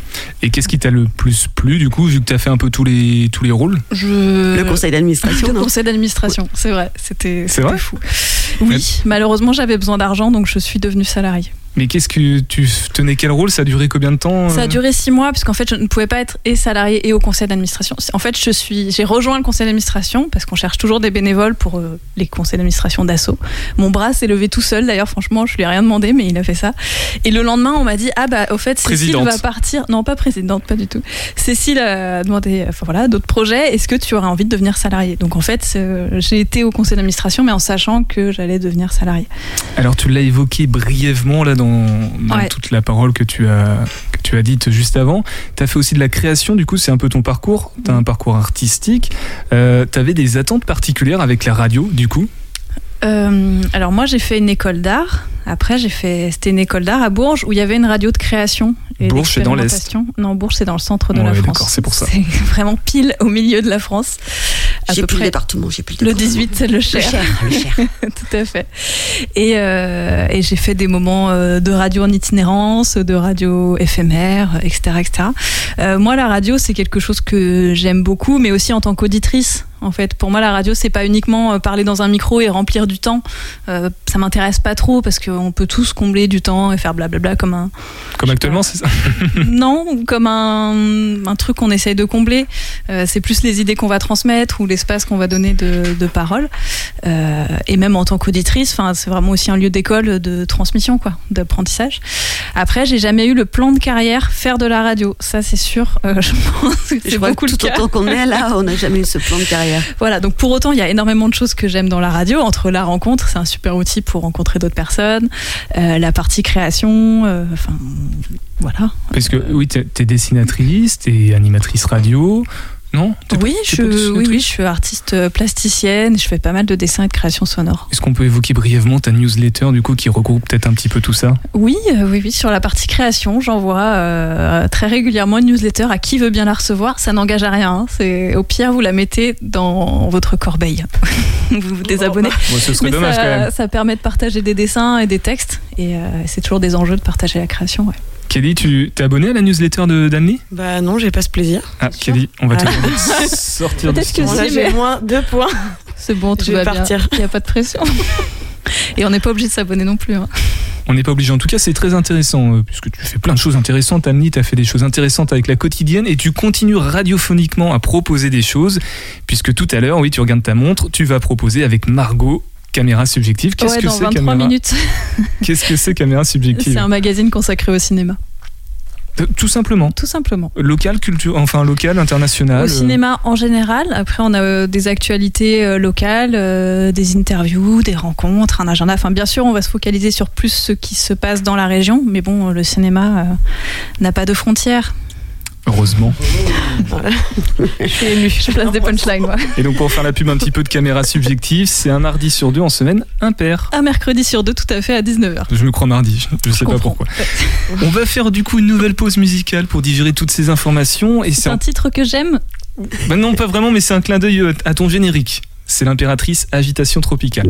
Et qu'est-ce qui t'a le plus plu du coup vu que tu as fait un peu tous les, tous les rôles? Je... Le conseil d'administration, Le non conseil d'administration, c'est vrai, c'était C'est c'était vrai fou. Oui, malheureusement j'avais besoin d'argent donc je suis devenue salariée. Mais qu'est-ce que tu tenais quel rôle? Ça a duré combien de temps Ça a euh duré six mois puisqu'en fait je ne pouvais pas être et salariée et au conseil d'administration. En fait je suis, j'ai rejoint le conseil d'administration parce qu'on cherche toujours des bénévoles pour euh, les conseils d'administration d'assaut. Mon bras s'est levé tout seul d'ailleurs franchement je lui ai rien demandé mais il a fait ça. Et le lendemain on m'a dit ah bah au fait Cécile va partir. Non pas présidente pas du tout. Cécile a demandé enfin voilà d'autres projets. Est-ce que tu aurais envie de devenir salariée? Donc en fait euh, j'ai été au conseil d'administration mais en sachant que j'allais devenir salariée. Alors tu l'as évoqué brièvement là dans, dans Ouais. toute la parole que tu as que tu as dite juste avant. Tu as fait aussi de la création, du coup, c'est un peu ton parcours. Tu as un parcours artistique. Euh, tu avais des attentes particulières avec la radio, du coup? Euh, alors moi j'ai fait une école d'art. Après j'ai fait c'était une école d'art à Bourges où il y avait une radio de création. Et Bourges, c'est dans l'Est. Non Bourges c'est dans le centre de Ouais, la France. c'est pour ça. C'est vraiment pile au milieu de la France. J'ai plus le département, j'ai plus le Le département. 18 c'est le Le Cher. Cher, le Cher. Tout à fait. Et, euh, et j'ai fait des moments euh, de radio en itinérance, de radio éphémère, etc. etc. Euh, moi, la radio, c'est quelque chose que j'aime beaucoup, mais aussi en tant qu'auditrice. En fait, pour moi, la radio, c'est pas uniquement euh, parler dans un micro et remplir du temps. Euh, ça m'intéresse pas trop parce qu'on peut tous combler du temps et faire blablabla comme un, Comme actuellement, c'est ça non, comme un, un truc qu'on essaye de combler. Euh, c'est plus les idées qu'on va transmettre ou l'espace qu'on va donner de, de parole. Euh, et même en tant qu'auditrice, enfin, c'est vraiment aussi un lieu d'école de transmission, quoi, d'apprentissage. Après, j'ai jamais eu le plan de carrière faire de la radio. Ça, c'est sûr. Euh, je pense que c'est beaucoup que le tout cas. autant qu'on est là, on n'a jamais eu ce plan de carrière. Voilà, donc pour autant, il y a énormément de choses que j'aime dans la radio. Entre la rencontre, c'est un super outil pour rencontrer d'autres personnes, euh, la partie création, euh, enfin, voilà. Parce que oui, t'es es dessinatrice, t'es animatrice radio, non Oui, je, oui, oui, je suis artiste euh, plasticienne, je fais pas mal de dessins et de création sonore. Est-ce qu'on peut évoquer brièvement ta newsletter, du coup, qui regroupe peut-être un petit peu tout ça? Oui, euh, oui, oui, sur la partie création, j'envoie euh, très régulièrement une newsletter à qui veut bien la recevoir. Ça n'engage à rien. hein. C'est au pire, vous la mettez dans votre corbeille. vous vous désabonnez. Bon, Ce serait Mais dommage ça, quand même. ça permet de partager des dessins et des textes. Et euh, c'est toujours des enjeux de partager la création. ouais. Kelly, tu t'es abonné à la newsletter de d'Anne-Lee Bah non, j'ai pas ce plaisir. Ah, Kelly, on va te Ah. sortir de Peut-être ce que là, j'ai moins deux points. C'est bon, tout Je vais va partir. bien. Il n'y a pas de pression. Et on n'est pas obligé de s'abonner non plus. hein. On n'est pas obligé. En tout cas, c'est très intéressant, euh, puisque tu fais plein de choses intéressantes. Annie, tu as fait des choses intéressantes avec la quotidienne et tu continues radiophoniquement à proposer des choses, puisque tout à l'heure, oui, tu regardes ta montre, tu vas proposer avec Margot caméra subjective. Qu'est-ce Ouais, que c'est 23 caméra minutes. Qu'est-ce que c'est caméra subjective C'est un magazine consacré au cinéma. Euh, Tout simplement. Tout simplement. Local, culture, enfin local, international. Au euh, cinéma en général. Après, on a euh, des actualités locales, des interviews, des rencontres, un agenda. Enfin, bien sûr, on va se focaliser sur plus ce qui se passe dans la région. Mais bon, le cinéma n'a pas de frontières. Heureusement. Je suis émue. Je place des punchlines. moi. Et donc pour faire la pub un petit peu de caméra subjective, c'est un mardi sur deux en semaine impair. Un mercredi sur deux, tout à fait, à 19h. Je me crois mardi, je sais pas pourquoi. On va faire du coup une nouvelle pause musicale pour digérer toutes ces informations. Et C'est c'est un titre que j'aime. Ben non, pas vraiment, mais c'est un clin d'œil euh, à ton générique. C'est l'impératrice Agitation Tropicale.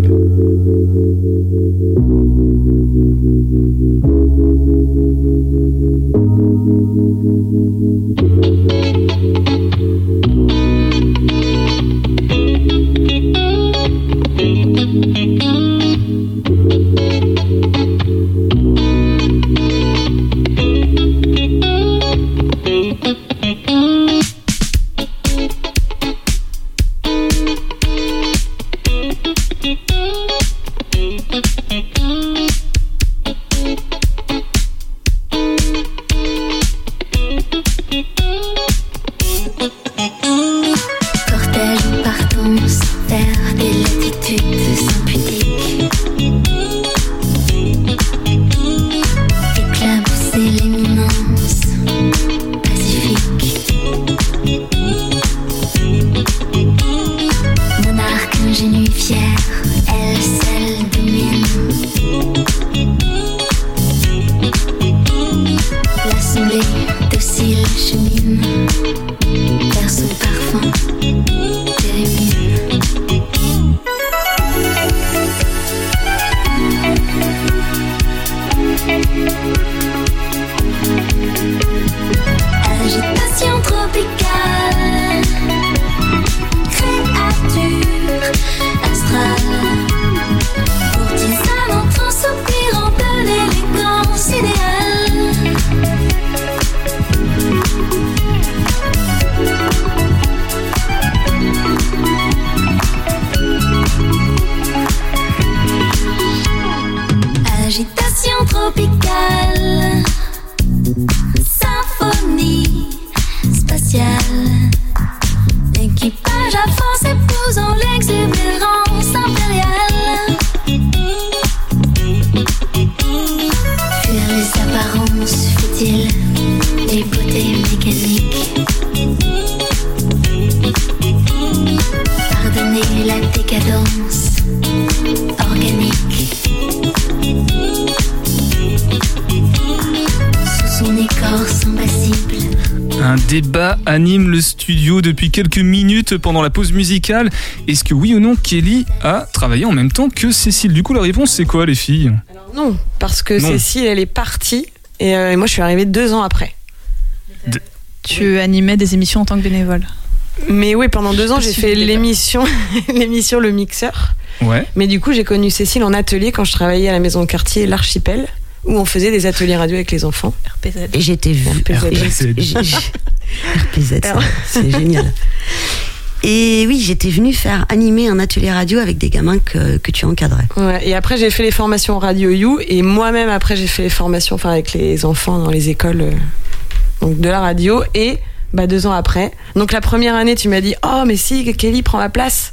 Danse organique. Sous son écorce impassible, Un débat anime le studio depuis quelques minutes pendant la pause musicale. Est-ce que oui ou non Kelly a travaillé en même temps que Cécile Du coup, la réponse c'est quoi les filles? Non, parce que Non. Cécile, elle est partie et, euh, et moi, je suis arrivée deux ans après. Tu animais des émissions en tant que bénévole. Mais oui, pendant deux ans, pas j'ai fait l'émission, l'émission Le Mixeur. Ouais. Mais du coup, j'ai connu Cécile en atelier quand je travaillais à la maison de quartier L'Archipel, où on faisait des ateliers radio avec les enfants. RPZ. Et j'étais vue. RPZ. C'est génial. Et oui, j'étais venue faire animer un atelier radio avec des gamins que, que tu encadrais. Ouais, et après, j'ai fait les formations Radio You, et moi-même, après, j'ai fait les formations enfin, avec les enfants dans les écoles euh, donc de la radio, et bah, deux ans après. Donc la première année, tu m'as dit Oh, mais si, Kelly prend ma place.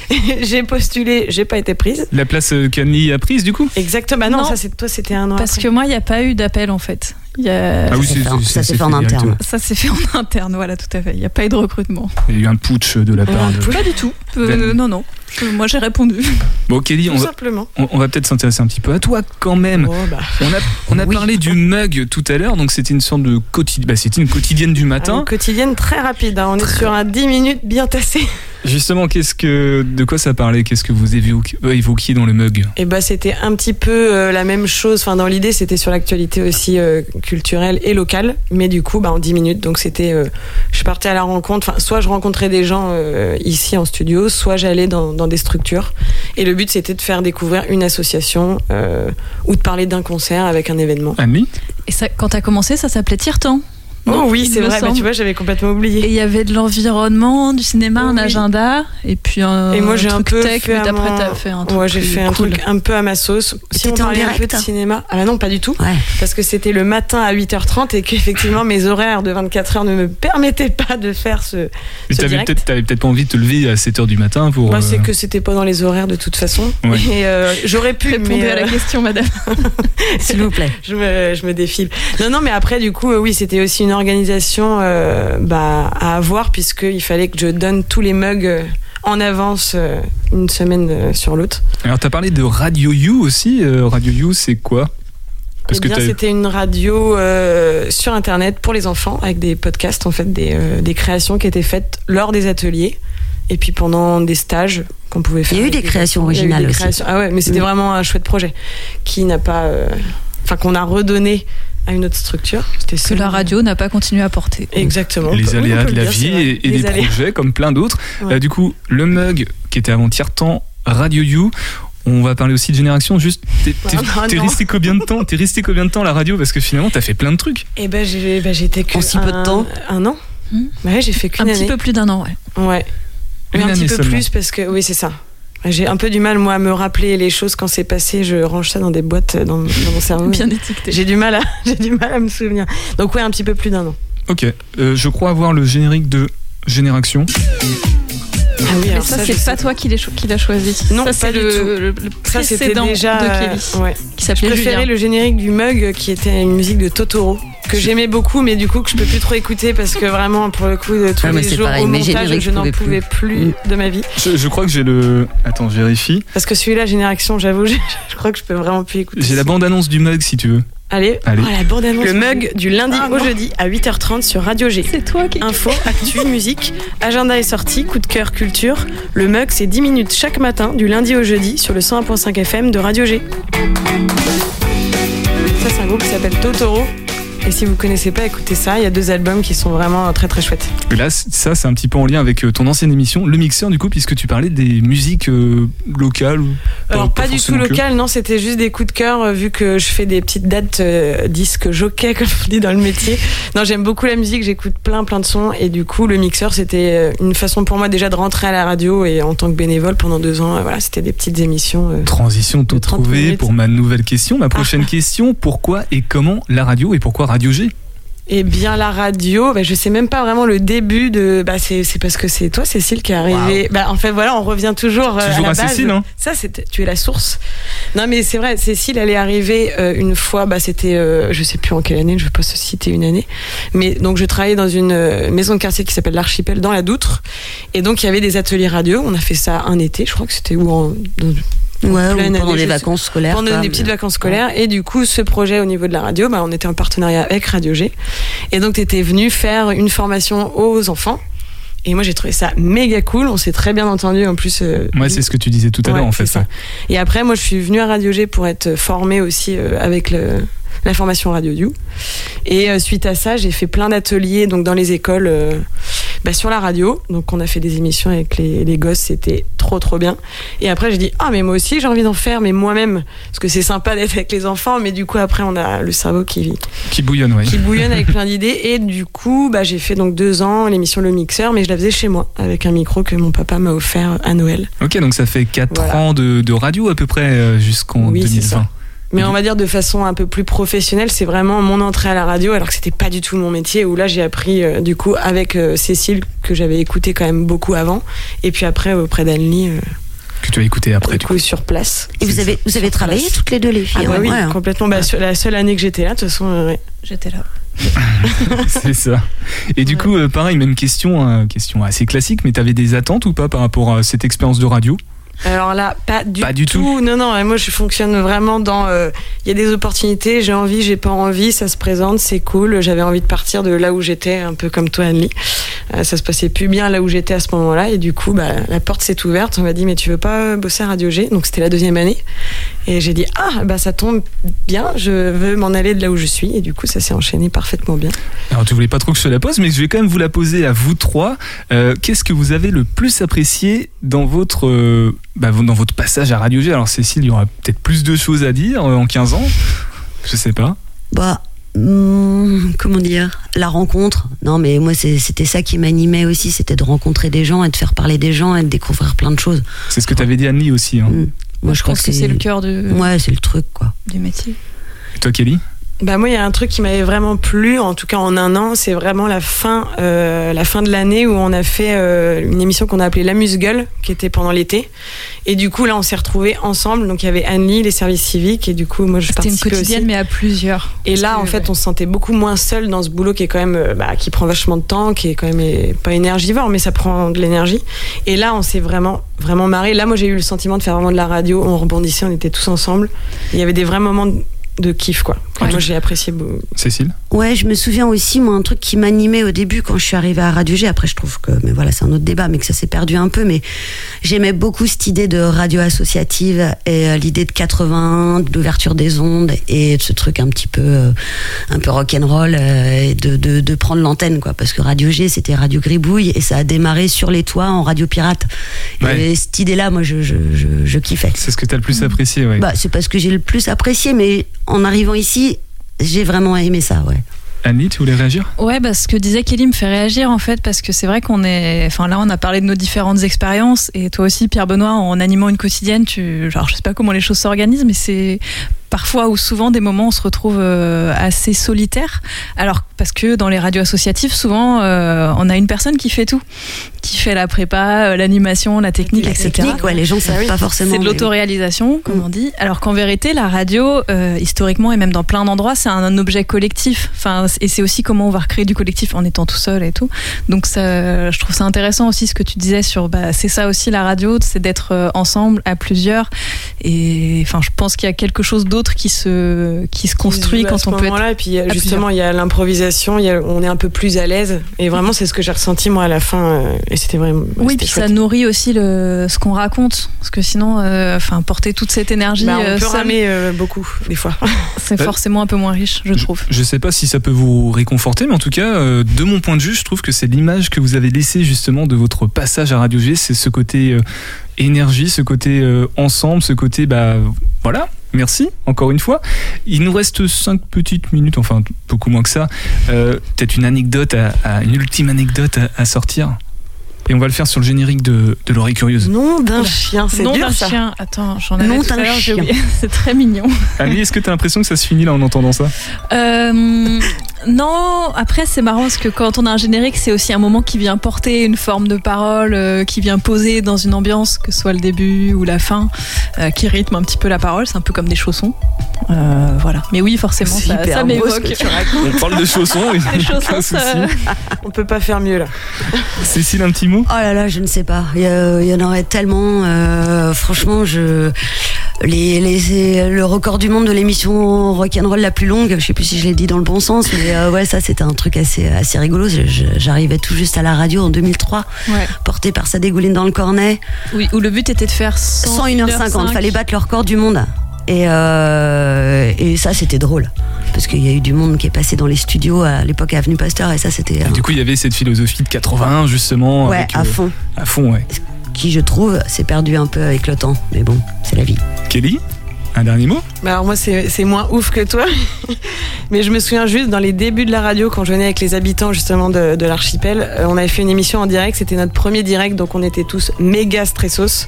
j'ai postulé, j'ai pas été prise. La place euh, qu'Annie a prise du coup? Exactement, bah non, Non. ça, c'est toi, c'était un an. Parce après. que moi, il n'y a pas eu d'appel en fait. Il y a- Ah oui, ça s'est fait en interne. Ça s'est fait en interne, voilà, tout à fait. Il n'y a pas eu de recrutement. Il y a eu un putsch de la part de. Pas du tout. Euh, Ben- non, non. Moi, j'ai répondu. Bon, Kelly, on va, on, va peut-être s'intéresser un petit peu à toi quand même. Oh, bah. On a, on a Oui. parlé du mug tout à l'heure, donc c'était une sorte de quotidien, bah, c'était une quotidienne du Une matin. quotidienne très rapide, hein. on est sur un 10 minutes bien tassé. Justement, qu'est-ce que, de quoi ça parlait? Qu'est-ce que vous évoquiez, euh, évoquiez dans le mug? Et bah c'était un petit peu euh, la même chose. Enfin dans l'idée c'était sur l'actualité aussi euh, culturelle et locale, mais du coup bah en 10 minutes. Donc c'était, euh, je partais à la rencontre. Enfin soit je rencontrais des gens euh, ici en studio, soit j'allais dans, dans des structures. Et le but c'était de faire découvrir une association euh, ou de parler d'un concert avec un événement. Annie Et ça, quand tu as commencé, ça s'appelait Tire-temps. Oh oui c'est vrai. Bah, semble. tu vois j'avais complètement Et oublié. il y avait de l'environnement, du cinéma, un Oui. agenda, et puis un, Et moi j'ai un peu tech, fait mais à après mon- t'as fait un truc Ouais, j'ai fait un cool. truc un peu à ma sauce. Si on parlait un peu direct de cinéma. Ah non, pas du tout. Ouais. parce que c'était le matin à 8h30 et qu'effectivement mes horaires de 24 heures ne me permettaient pas de faire ce. Mais t'avais direct. peut-être, pas envie de te lever à 7h du matin pour. Moi, c'est euh, que c'était pas dans les horaires de toute façon. Ouais. Et euh, j'aurais pu, Répondez mais à la euh, question, madame. S'il vous plaît. je, me, je me défile. Non, non, mais après, du coup, euh, oui, c'était aussi une organisation euh, bah, à avoir puisqu'il fallait que je donne tous les mugs euh, en avance euh, une semaine sur l'autre. Alors, t'as parlé de Radio You aussi. euh, Radio You, c'est quoi? Parce Eh bien, c'était une radio euh, sur Internet pour les enfants, avec des podcasts, en fait, des, euh, des créations qui étaient faites lors des ateliers. Et puis pendant des stages qu'on pouvait faire. Il y a eu des créations originales des aussi. créations- Ah ouais, mais c'était vraiment un chouette projet qui n'a pas. euh, Enfin, qu'on a redonné à une autre structure. C'était Que la radio n'a pas continué à porter. Exactement. les peut- aléas de la dire, vie et, des aléas. projets comme plein d'autres. Ouais. Euh, du coup, le mug qui était avant tiers-temps, Radio You. On va parler aussi de génération. Juste, t'es, t'es- Ah, resté combien de temps? T'es resté combien de temps à la radio? Parce que finalement, t'as fait plein de trucs. Eh ben, j'ai ben, j'étais que. En si peu de un- temps Un an. Ouais, j'ai fait Un qu'une année. petit peu plus d'un an, ouais. Ouais. Une un année petit peu seulement. plus parce que oui, c'est ça. J'ai un peu du mal moi à me rappeler les choses quand c'est passé. Je range ça dans des boîtes dans, dans mon cerveau. Bien étiqueté. J'ai du mal à j'ai du mal à me souvenir. Donc ouais, un petit peu plus d'un an. Ok. Euh, je crois avoir le générique de Génération. Ah oui, Mais ça, c'est sais pas toi qui l'as cho- qui l'as choisi. Non, ça, pas c'est du le, tout. le, le Ça c'était précédent déjà de euh, Kelly, ouais. qui Je préférais Julien. le générique du Mug qui était une musique de Totoro que j'aimais beaucoup mais du coup que je peux plus trop écouter parce que vraiment pour le coup de tous Ah, les jours pareil, au montage je je n'en pouvais plus, de ma vie Je, je crois que j'ai le. Attends, je vérifie. parce que celui-là génération j'avoue je, je crois que je peux vraiment plus écouter. J'ai la bande-annonce du mug si tu veux. Allez, Allez. Oh, la bande annonce. Le Mug du lundi Ah, au jeudi à 8h30 sur Radio G. C'est toi qui. Info, actu, musique, agenda est sorti, coup de cœur, culture. Le mug, c'est 10 minutes chaque matin, du lundi au jeudi, sur le 101.5 FM de Radio G. Ça, c'est un groupe qui s'appelle Totoro. Et si vous connaissez pas, écoutez ça. Il y a deux albums qui sont vraiment très très chouettes. Et là, ça, c'est un petit peu en lien avec euh, ton ancienne émission, Le Mixeur, du coup, puisque tu parlais des musiques euh, locales. ou Alors, pas, du tout forcément que. local, non, c'était juste des coups de cœur, euh, vu que je fais des petites dates euh, disques jockey, comme on dit dans le métier. Non, j'aime beaucoup la musique, j'écoute plein plein de sons, et du coup, le mixeur, c'était une façon pour moi déjà de rentrer à la radio, et en tant que bénévole pendant deux ans, euh, voilà, c'était des petites émissions. Transition tout De 30 trouvé pour ma nouvelle question. Ma prochaine question, pourquoi et comment la radio et pourquoi Radio G Eh bien, la radio, bah, je sais même pas vraiment le début de. Bah, c'est parce que c'est toi, Cécile, qui est arrivée. Bah, en fait, voilà, on revient toujours, euh, Toujours à à la base. Cécile, hein. Ça. Tu es la source. Non, mais c'est vrai, Cécile, elle est arrivée euh, une fois. Bah, c'était, euh, je sais plus en quelle année. Je vais pas se citer une année. Mais donc, je travaillais dans une euh, maison de quartier qui s'appelle l'Archipel dans la Doutre, et donc il y avait des ateliers radio. On a fait ça un été. Je crois que c'était où en. dans- Ouais, ou pendant année, les je sais- vacances scolaires. pendant quoi, des mais- petites vacances scolaires. Et du coup, ce projet au niveau de la radio, bah, on était en partenariat avec Radio G. Et donc, tu étais venu faire une formation aux enfants. Et moi, j'ai trouvé ça méga cool. On s'est très bien entendu en plus. euh, Ouais, c'est ce que tu disais tout à Ouais, l'heure en fait. ça. Et après, moi, je suis venue à Radio G pour être formée aussi euh, avec le, la formation Radio Du. Et euh, suite à ça, j'ai fait plein d'ateliers donc dans les écoles euh, bah, sur la radio. Donc, on a fait des émissions avec les, les gosses, c'était trop trop bien. Et après, j'ai dit ah mais moi aussi j'ai envie d'en faire, mais moi-même parce que c'est sympa d'être avec les enfants. Mais du coup, après, on a le cerveau qui Qui bouillonne, ouais. qui bouillonne avec plein d'idées. Et du coup, bah, j'ai fait donc deux ans l'émission Le Mixeur, mais je la faisais chez moi avec un micro que mon papa m'a offert à Noël. Ok, donc ça fait 4 Voilà. ans de, de radio à peu près euh, jusqu'en Oui, c'est 2020. Mais on va dire de façon un peu plus professionnelle, c'est vraiment mon entrée à la radio, alors que c'était pas du tout mon métier. Où là, j'ai appris euh, du coup avec euh, Cécile que j'avais écouté quand même beaucoup avant, et puis après auprès d'Anne-Lee, euh, Que tu as écouté après du du coup coup. sur place. Et vous avez, vous avez travaillé place. toutes les deux, les filles Ah bah hein, oui, ouais, hein. complètement. Bah, sur la seule année que j'étais là, de toute façon, euh, ouais. J'étais là. c'est ça. Et du Ouais. coup, euh, pareil, même question, euh, question assez classique, mais t'avais des attentes ou pas par rapport à cette expérience de radio? Alors là, pas du, Pas du tout. Non, non. Moi, je fonctionne vraiment dans. euh, Il y a des opportunités. J'ai envie, j'ai pas envie. Ça se présente, c'est cool. J'avais envie de partir de là où j'étais, un peu comme toi, Anne-Lee. Euh, ça se passait plus bien là où j'étais à ce moment-là, et du coup, bah, la porte s'est ouverte. On m'a dit, mais tu veux pas bosser à Radio G? Donc c'était la deuxième année, et j'ai dit, ah, bah ça tombe bien. Je veux m'en aller de là où je suis, et du coup, ça s'est enchaîné parfaitement bien. Alors, tu voulais pas trop que je te la pose, mais je vais quand même vous la poser à vous trois. Euh, Qu'est-ce que vous avez le plus apprécié dans votre, euh, bah, dans votre passage à Radio G Alors, Cécile, il y aura peut-être plus de choses à dire euh, en 15 ans. Je sais pas. Bah, hum, comment dire? La rencontre. Non, mais moi, c'était ça qui m'animait aussi, c'était de rencontrer des gens et de faire parler des gens et de découvrir plein de choses. C'est ce que t'avais dit, Annie, aussi. hein. Hum. Moi, je pense que c'est le cœur de, Ouais, c'est le truc, quoi. du métier. Et toi, Kelly? Bah moi, il y a un truc qui m'avait vraiment plu, en tout cas en un an, c'est vraiment la fin, euh, la fin de l'année où on a fait euh, une émission qu'on a appelée l'amuse-gueule, qui était pendant l'été. Et du coup, là, on s'est retrouvés ensemble. Donc, il y avait Anne-Lee, les services civiques, et du coup, moi, je C'était une participais quotidienne, aussi. mais à plusieurs. Et là, que, en fait, ouais. on se sentait beaucoup moins seul dans ce boulot qui est quand même, euh, bah, qui prend vachement de temps, qui est quand même euh, pas énergivore, mais ça prend de l'énergie. Et là, on s'est vraiment, vraiment marré. Là, moi, j'ai eu le sentiment de faire vraiment de la radio. On rebondissait, on était tous ensemble. Il y avait des vrais moments de, kiff, quoi. Ouais. Moi, j'ai apprécié. beau- Cécile Ouais, je me souviens aussi, moi, un truc qui m'animait au début quand je suis arrivée à Radio G. Après, je trouve que, mais voilà, c'est un autre débat, mais que ça s'est perdu un peu. Mais j'aimais beaucoup cette idée de radio associative et euh, l'idée de 80, d'ouverture des ondes et de ce truc un petit peu, euh, un peu rock'n'roll euh, et de, de, de prendre l'antenne, quoi. Parce que Radio G, c'était Radio Gribouille et ça a démarré sur les toits en radio pirate. Ouais. Et cette idée-là, moi, je, je, je, je kiffais. C'est ce que t'as le plus apprécié, ouais. Bah, c'est parce que j'ai le plus apprécié, mais en arrivant ici, j'ai vraiment aimé ça, ouais. Annie, tu voulais réagir? Ouais, bah, ce que disait Kelly me fait réagir en fait, parce que c'est vrai qu'on est. Enfin, là, on a parlé de nos différentes expériences, et toi aussi, Pierre Benoît, en animant une quotidienne, tu. Genre, je sais pas comment les choses s'organisent, mais c'est parfois ou souvent des moments où on se retrouve euh, assez solitaire. Alors, parce que dans les radios associatives, souvent, euh, on a une personne qui fait tout, qui fait la prépa, euh, l'animation, la technique, La etc. technique, ouais, les gens savent Ah oui. pas forcément. C'est de l'autoréalisation, comme Mm. on dit. Alors qu'en vérité, la radio, euh, historiquement et même dans plein d'endroits, c'est un, objet collectif. Enfin, et c'est aussi comment on va recréer du collectif en étant tout seul et tout. Donc, ça, je trouve ça intéressant aussi ce que tu disais sur. Bah, c'est ça aussi la radio, c'est d'être ensemble à plusieurs. Et enfin, je pense qu'il y a quelque chose d'autre qui se qui se construit quand on peut être. Et puis, justement, il y a l'improvisation, on est un peu plus à l'aise. Et vraiment, c'est ce que j'ai ressenti, moi, à la fin. euh, et c'était vraiment. Oui, puis ça nourrit aussi le, ce qu'on raconte. Parce que sinon, euh, enfin, porter toute cette énergie, Bah, on euh, peut seul, ramer euh, beaucoup, des fois. c'est forcément un peu moins riche, je trouve. Je sais pas si ça peut vous réconforter, mais en tout cas, euh, de mon point de vue, je trouve que c'est l'image que vous avez laissée justement de votre passage à Radio G, c'est ce côté euh, énergie, ce côté euh, ensemble, ce côté, bah voilà, merci encore une fois. Il nous reste cinq petites minutes, enfin beaucoup moins que ça. Euh, Peut-être une anecdote, à, à- une ultime anecdote à, à sortir. Et on va le faire sur le générique de, de l'oreille curieuse. Nom d'un chien, c'est Nom dur d'un ça. chien. Attends, j'en avais Nom tout à d'un l'heure, j'ai chien. oublié. C'est très mignon. Annie, est-ce que tu as l'impression que ça se finit là en entendant ça? Euh, Non, après c'est marrant parce que quand on a un générique, c'est aussi un moment qui vient porter une forme de parole, euh, qui vient poser dans une ambiance, que ce soit le début ou la fin, euh, qui rythme un petit peu la parole. C'est un peu comme des chaussons. Euh, voilà. Mais oui, forcément, C'est ça, hyper ça beau ce m'évoque. que tu racontes. On parle de chaussons, oui. Les chaussons, ça-. On peut pas faire mieux là. Cécile, un petit mot? Oh là là, je ne sais pas. Il y, a- il y en aurait tellement. euh, franchement, je. Les, les- le record du monde de l'émission rock'n'roll la plus longue, je sais plus si je l'ai dit dans le bon sens, mais euh, ouais, ça c'était un truc assez, assez rigolo. J'arrivais tout juste à la radio en 2003, Ouais. porté par sa dégouline dans le cornet. Oui, où le but était de faire 100 101h50, fallait battre le record du monde. Et, euh, et ça c'était drôle. Parce qu'il y a eu du monde qui est passé dans les studios à l'époque à Avenue Pasteur, et ça c'était. Du coup, il y avait cette philosophie de 81, justement. ouais, avec, à euh, fond. À fond, ouais. Qui je trouve s'est perdu un peu avec le temps. Mais bon, c'est la vie. Kelly, un dernier mot? Bah alors moi c'est moins ouf que toi, mais je me souviens juste dans les débuts de la radio quand je venais avec les habitants justement de, de l'archipel, euh, on avait fait une émission en direct, c'était notre premier direct donc on était tous méga stressos.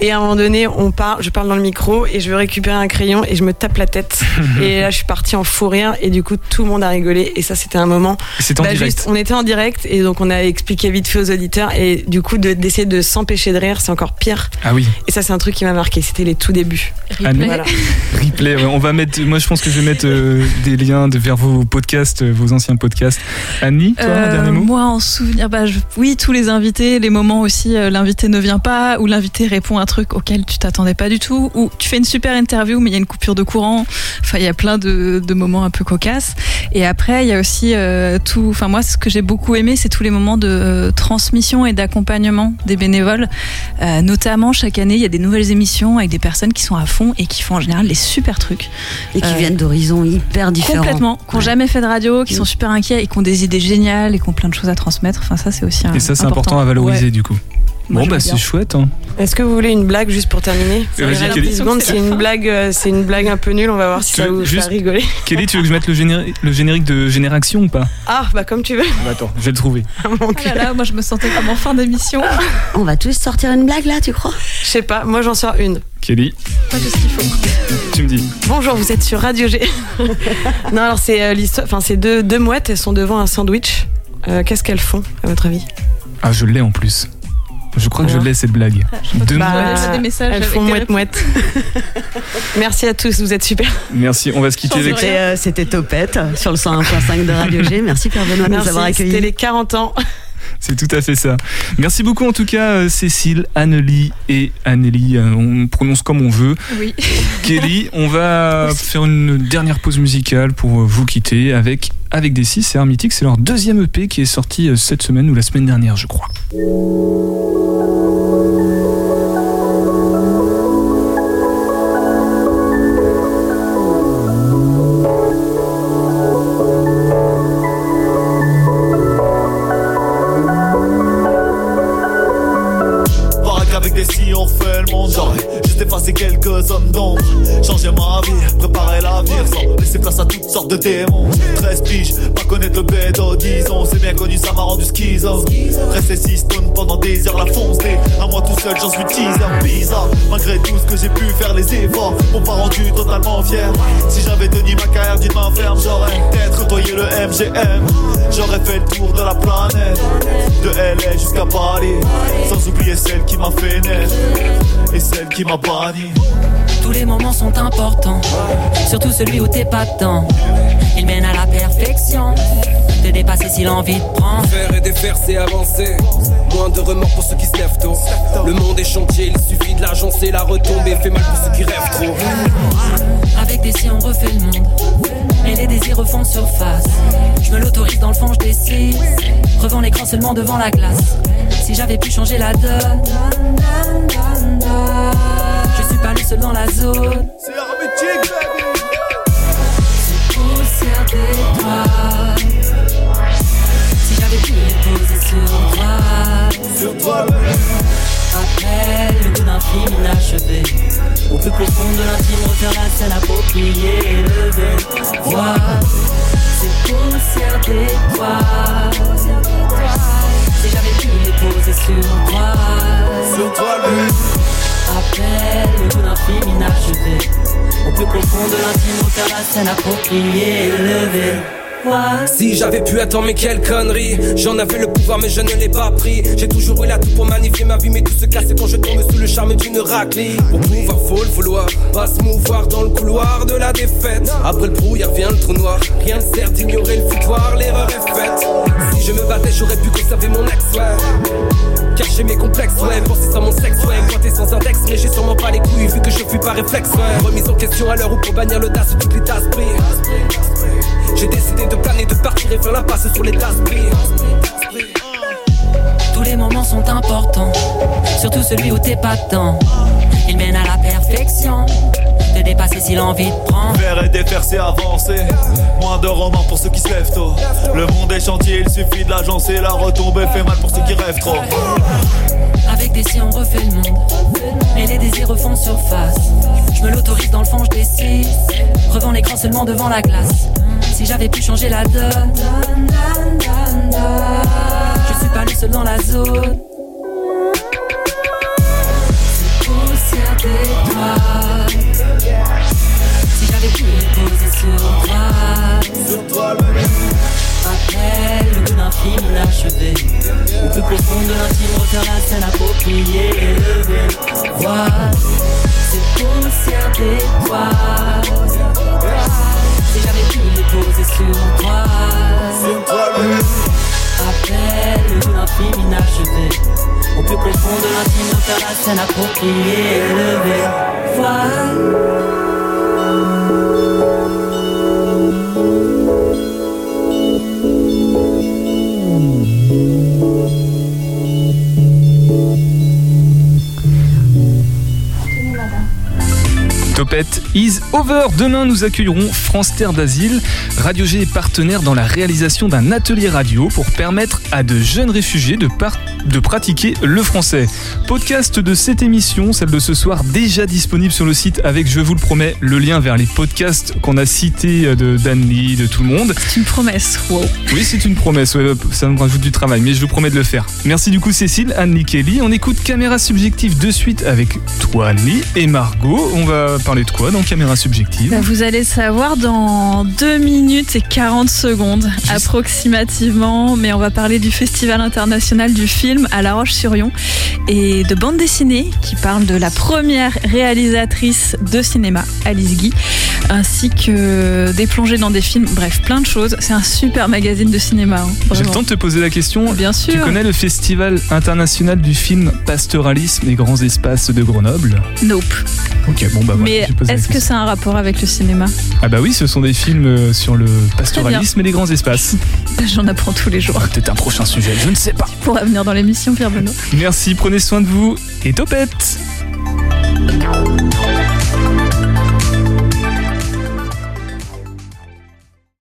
Et à un moment donné on part, je parle dans le micro et je veux récupérer un crayon et je me tape la tête. Et là je suis partie en fou rire et du coup tout le monde a rigolé. Et ça c'était un moment C'est en bah, direct. juste, on était en direct et donc on a expliqué vite fait aux auditeurs et du coup de- d'essayer de s'empêcher de rire c'est encore pire. Ah oui, et ça c'est un truc qui m'a marqué. C'était les tout débuts. Voilà replay. ouais. On va mettre. Moi, je pense que je vais mettre euh, des liens de, vers vos podcasts, euh, vos anciens podcasts. Annie, toi, un Euh, dernier mot moi, en souvenir, bah, je- oui, tous les invités, les moments aussi, euh, l'invité ne vient pas, ou l'invité répond à un truc auquel tu t'attendais pas du tout, ou tu fais une super interview, mais il y a une coupure de courant. Enfin, il y a plein de, de moments un peu cocasses. Et après, il y a aussi euh, tout. Enfin, moi, ce que j'ai beaucoup aimé, c'est tous les moments de euh, transmission et d'accompagnement des bénévoles. Euh, notamment, chaque année, il y a des nouvelles émissions avec des personnes qui sont à fond et qui font en général des super trucs. Et qui Euh, viennent d'horizons hyper différents. Complètement. Qui n'ont Ouais. jamais fait de radio, qui Mm. sont super inquiets et qui ont des idées géniales et qui ont plein de choses à transmettre. Enfin, ça, c'est aussi un. Et ça, c'est important à valoriser, du coup. Moi, bon, bah, c'est chouette. Hein. Est-ce que vous voulez une blague juste pour terminer vas-y, Kelly. 10 secondes, c'est une blague, euh, c'est une blague un peu nulle. On va voir si Tu ça veux vous juste- fait rigoler. Kelly, tu veux que je mette le générique, le générique de Génération ou pas? Ah bah comme tu veux. Bah, Attends, je vais le trouver. Mon Oh cul. là là, moi je me sentais comme en fin d'émission. On va tous sortir une blague là, tu crois? Je sais pas. Moi j'en sors une. Kelly, Pas de ce qu'il faut. tu me dis. Bonjour, vous êtes sur Radio G. non alors c'est euh, l'histoire. Enfin c'est deux deux mouettes. Elles sont devant un sandwich. Euh, Qu'est-ce qu'elles font à votre avis? Ah, je l'ai en plus. Je crois que je Alors l'ai cette blague. Deux Bah, des messages Elles font mouette mouette. Merci à tous. Vous êtes super. Merci, on va se quitter avec. C'était euh, c'était Topette sur le 101.5 de Radio G. Merci Pierre Benoît de nous avoir Merci. C'était accueillis. les 40 ans. C'est tout à fait ça. Merci beaucoup en tout cas euh, Cécile, Annelie et Annélie. Euh, On prononce comme on veut. Oui. Kelly, on va faire une dernière pause musicale pour vous quitter avec avec des six. C'est Hermitique, c'est leur deuxième EP qui est sorti euh, cette semaine ou la semaine dernière, je crois. Effacé quelques zones d'ombre Changer ma vie, préparer l'avenir Sans laisser place à toutes sortes de démons. 13 piges, pas connaître le bédo Disons, c'est bien connu, ça m'a rendu schizo. Rester 6 stone pendant des heures, la fonce À moi tout seul, j'en suis teaser Bizarre, malgré tout ce que j'ai pu faire Les efforts m'ont pas rendu totalement fier. Si j'avais tenu ma carrière d'une main ferme J'aurais peut-être côtoyé le MGM J'aurais fait le tour de la planète De LA jusqu'à Paris. Sans oublier celle qui m'a fait naître Et celle qui m'a banni Tous les moments sont importants, surtout celui où t'es pas dedans. Il mène à la perfection, te dépasser si l'envie te prend. Faire et défaire, c'est avancer. Moins de remords pour ceux qui se lèvent tôt. Le monde est chantier, il suffit de l'agencer. La retombée fait mal pour ceux qui rêvent trop. Avec des si on refait le monde, et les désirs refont surface. Je me l'autorise dans le fond, je décide. Revends l'écran seulement devant la glace. Si j'avais pu changer la donne, seul dans la zone. C'est hermétique, poussière d'étoiles. Si j'avais pu les poser sur toi, Sur toi, après le goût d'un film inachevé, au plus profond de l'intime, refaire la scène appropriée et lever. Vois ces poussières d'étoiles. Si j'avais pu les poser sur toi, sur toi, le après le goût d'un film inachevé, au plus profond de l'intime, refaire la scène appropriée et lever. Si j'avais pu attendre mais quelle connerie. J'en avais le pouvoir mais je ne l'ai pas pris. J'ai toujours eu la pour magnifier ma vie mais tout se casse quand je tombe sous le charme d'une raclée. Pour pouvoir faut le vouloir. Pas se mouvoir dans le couloir de la défaite. Après le brouillard vient le trou noir. Rien ne sert d'ignorer le foutoir, l'erreur est faite ouais Remise en question à l'heure où pour bannir l'audace toutes les tasses brillent j'ai décidé de planer, de partir et faire l'impasse sur les tasses Tous les moments sont importants, surtout celui où t'es pas tant. Il mène à la perfection, de dépasser si l'envie te prend. Faire et défaire, c'est avancer. Moins de romans pour ceux qui se lèvent tôt. Le monde est chantier, il suffit de l'agencer. La retombée fait mal pour ceux qui rêvent trop. Avec des si on refait le monde, et les désirs refont surface. Je me l'autorise dans le fond, je décide. Revends l'écran seulement devant la glace. Si j'avais pu changer la donne, je suis pas le seul dans la zone. C'est. Si j'avais pu les poser sur toi, goût d'un film inachevé. Au plus profond de l'intime, refaire la scène appropriée et lever. Voilà, c'est poussière d'étoiles. Si j'avais pu les poser sur toi, appelle le goût d'un film inachevé. Au plus profond de l'intime, refaire la scène appropriée et lever. Is over. Demain, nous accueillerons France Terre d'Asile. Radio G est partenaire dans la réalisation d'un atelier radio pour permettre à de jeunes réfugiés de, par- de pratiquer le français. Podcast de cette émission, celle de ce soir, déjà disponible sur le site avec, je vous le promets, le lien vers les podcasts qu'on a cités euh, de d'Anne-Lee, de tout le monde. C'est une promesse. Wow. Oui, c'est une promesse, ouais, ça me rajoute du travail, mais je vous promets de le faire. Merci du coup Cécile, Anne Kelly. On écoute Caméra Subjective de suite avec toi Anne-Lee et Margot. On va parler de quoi dans Caméra Subjective? Bah, vous allez savoir dans 2 minutes et 40 secondes approximativement, mais on va parler du Festival international du film à La Roche-sur-Yon et de bande dessinée qui parle de la première réalisatrice de cinéma, Alice Guy, ainsi que des plongées dans des films, bref, plein de choses. C'est un super magazine de cinéma. hein, J'ai le temps de te poser la question. Bien sûr. Tu connais le Festival international du film Pastoralisme et grands espaces de Grenoble? Nope. Ok, bon bah voilà. mais est-ce que question. c'est un rapport avec le cinéma? Ah bah oui, ce sont des films euh, sur le pastoralisme et les grands espaces. J'en apprends tous les jours. Peut-être un prochain sujet, je ne sais pas. Pour venir dans l'émission, Pierre Benoît. Merci, prenez soin de vous et topette